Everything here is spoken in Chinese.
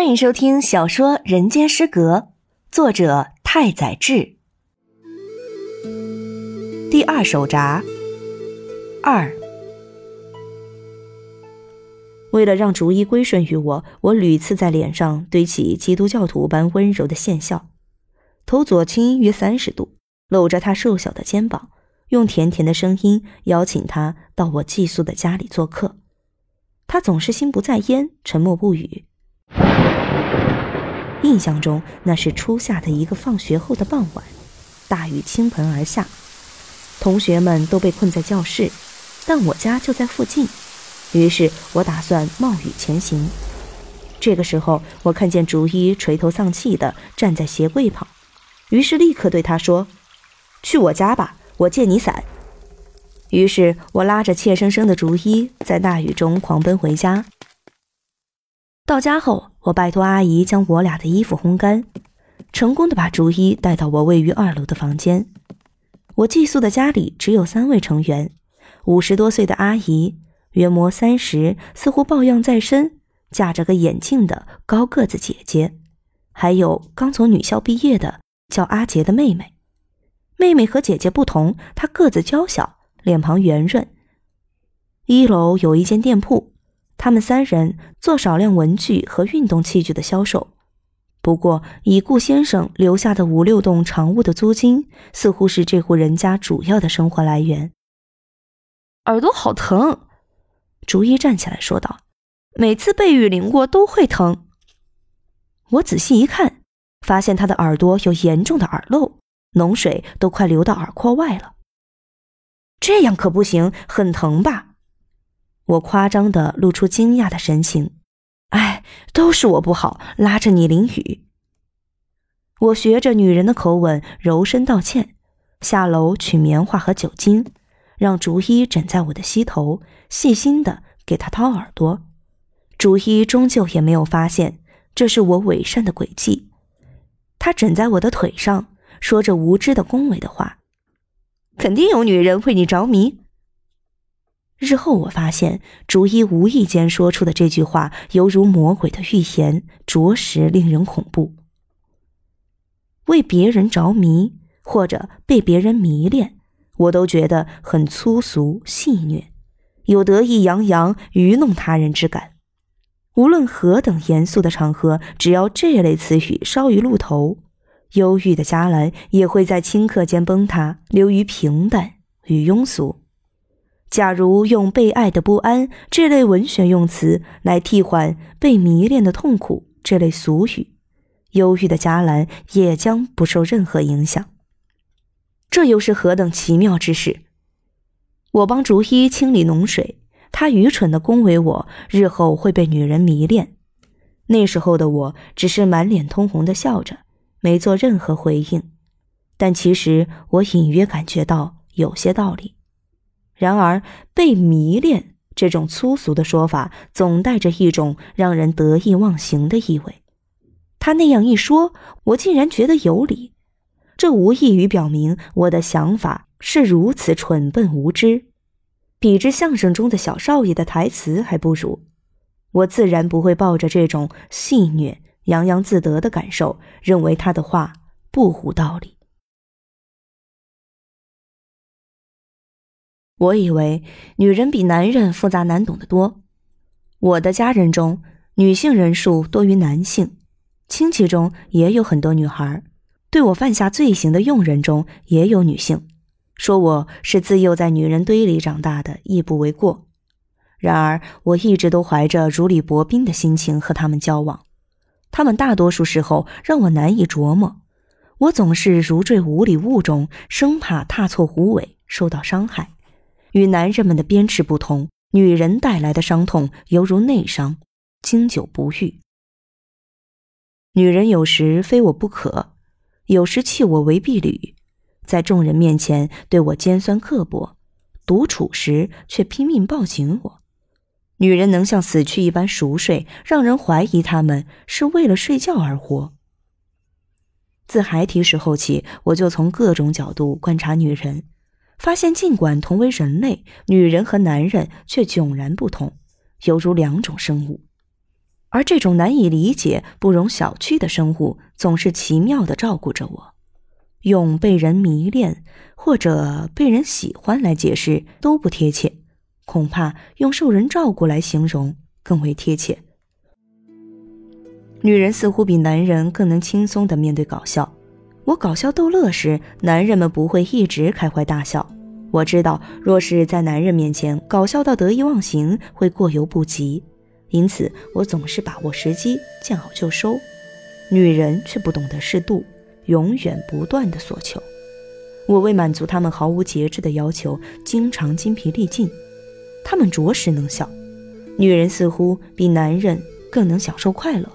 欢迎收听小说《人间失格》，作者太宰治。第二手札二。为了让逐一归顺于我，我屡次在脸上堆起基督教徒般温柔的线笑，头左倾约三十度，搂着他瘦小的肩膀，用甜甜的声音邀请他到我寄宿的家里做客。他总是心不在焉，沉默不语。印象中，那是初夏的一个放学后的傍晚，大雨倾盆而下，同学们都被困在教室，但我家就在附近，于是我打算冒雨前行。这个时候，我看见竹一垂头丧气地站在鞋柜旁，于是立刻对他说：“去我家吧，我借你伞。”于是我拉着怯生生的竹一，在大雨中狂奔回家。到家后，我拜托阿姨将我俩的衣服烘干，成功的把竹一带到我位于二楼的房间。我寄宿的家里只有三位成员：五十多岁的阿姨，约莫三十，似乎抱恙在身，架着个眼镜的高个子姐姐，还有刚从女校毕业的叫阿杰的妹妹。妹妹和姐姐不同，她个子娇小，脸庞圆润。一楼有一间店铺。他们三人做少量文具和运动器具的销售，不过已故先生留下的五六栋长屋的租金，似乎是这户人家主要的生活来源。耳朵好疼，逐一站起来说道：“每次被雨淋过都会疼。”我仔细一看，发现他的耳朵有严重的耳漏，脓水都快流到耳廓外了。这样可不行，很疼吧？我夸张的露出惊讶的神情，哎，都是我不好，拉着你淋雨。我学着女人的口吻柔声道歉，下楼取棉花和酒精，让竹一枕在我的膝头，细心的给他掏耳朵。竹一终究也没有发现这是我伪善的诡计，他枕在我的腿上，说着无知的恭维的话：“肯定有女人为你着迷。”日后我发现，竹一无意间说出的这句话，犹如魔鬼的预言，着实令人恐怖。为别人着迷，或者被别人迷恋，我都觉得很粗俗戏谑，有得意洋洋愚弄他人之感。无论何等严肃的场合，只要这类词语稍一露头，忧郁的嘉兰也会在顷刻间崩塌，流于平淡与庸俗。假如用“被爱的不安”这类文学用词来替换“被迷恋的痛苦”这类俗语，忧郁的伽兰也将不受任何影响。这又是何等奇妙之事！我帮竹一清理脓水，他愚蠢的恭维我日后会被女人迷恋。那时候的我只是满脸通红的笑着，没做任何回应。但其实我隐约感觉到有些道理。然而，被迷恋这种粗俗的说法，总带着一种让人得意忘形的意味。他那样一说，我竟然觉得有理。这无异于表明我的想法是如此蠢笨无知，比之相声中的小少爷的台词还不如。我自然不会抱着这种戏谑、洋洋自得的感受，认为他的话不无道理。我以为女人比男人复杂难懂得多。我的家人中，女性人数多于男性，亲戚中也有很多女孩。对我犯下罪行的佣人中也有女性，说我是自幼在女人堆里长大的，亦不为过。然而，我一直都怀着如履薄冰的心情和他们交往，他们大多数时候让我难以琢磨。我总是如坠五里雾中，生怕踏错虎尾，受到伤害。与男人们的鞭笞不同，女人带来的伤痛犹如内伤，经久不愈。女人有时非我不可，有时弃我为婢女，在众人面前对我尖酸刻薄，独处时却拼命抱紧我。女人能像死去一般熟睡，让人怀疑她们是为了睡觉而活。自孩提时候起，我就从各种角度观察女人。发现，尽管同为人类，女人和男人却迥然不同，犹如两种生物。而这种难以理解、不容小觑的生物，总是奇妙地照顾着我。用被人迷恋或者被人喜欢来解释都不贴切，恐怕用受人照顾来形容更为贴切。女人似乎比男人更能轻松地面对搞笑。我搞笑逗乐时，男人们不会一直开怀大笑。我知道，若是在男人面前搞笑到得意忘形，会过犹不及。因此，我总是把握时机，见好就收。女人却不懂得适度，永远不断的索求。我为满足他们毫无节制的要求，经常精疲力尽。他们着实能笑。女人似乎比男人更能享受快乐。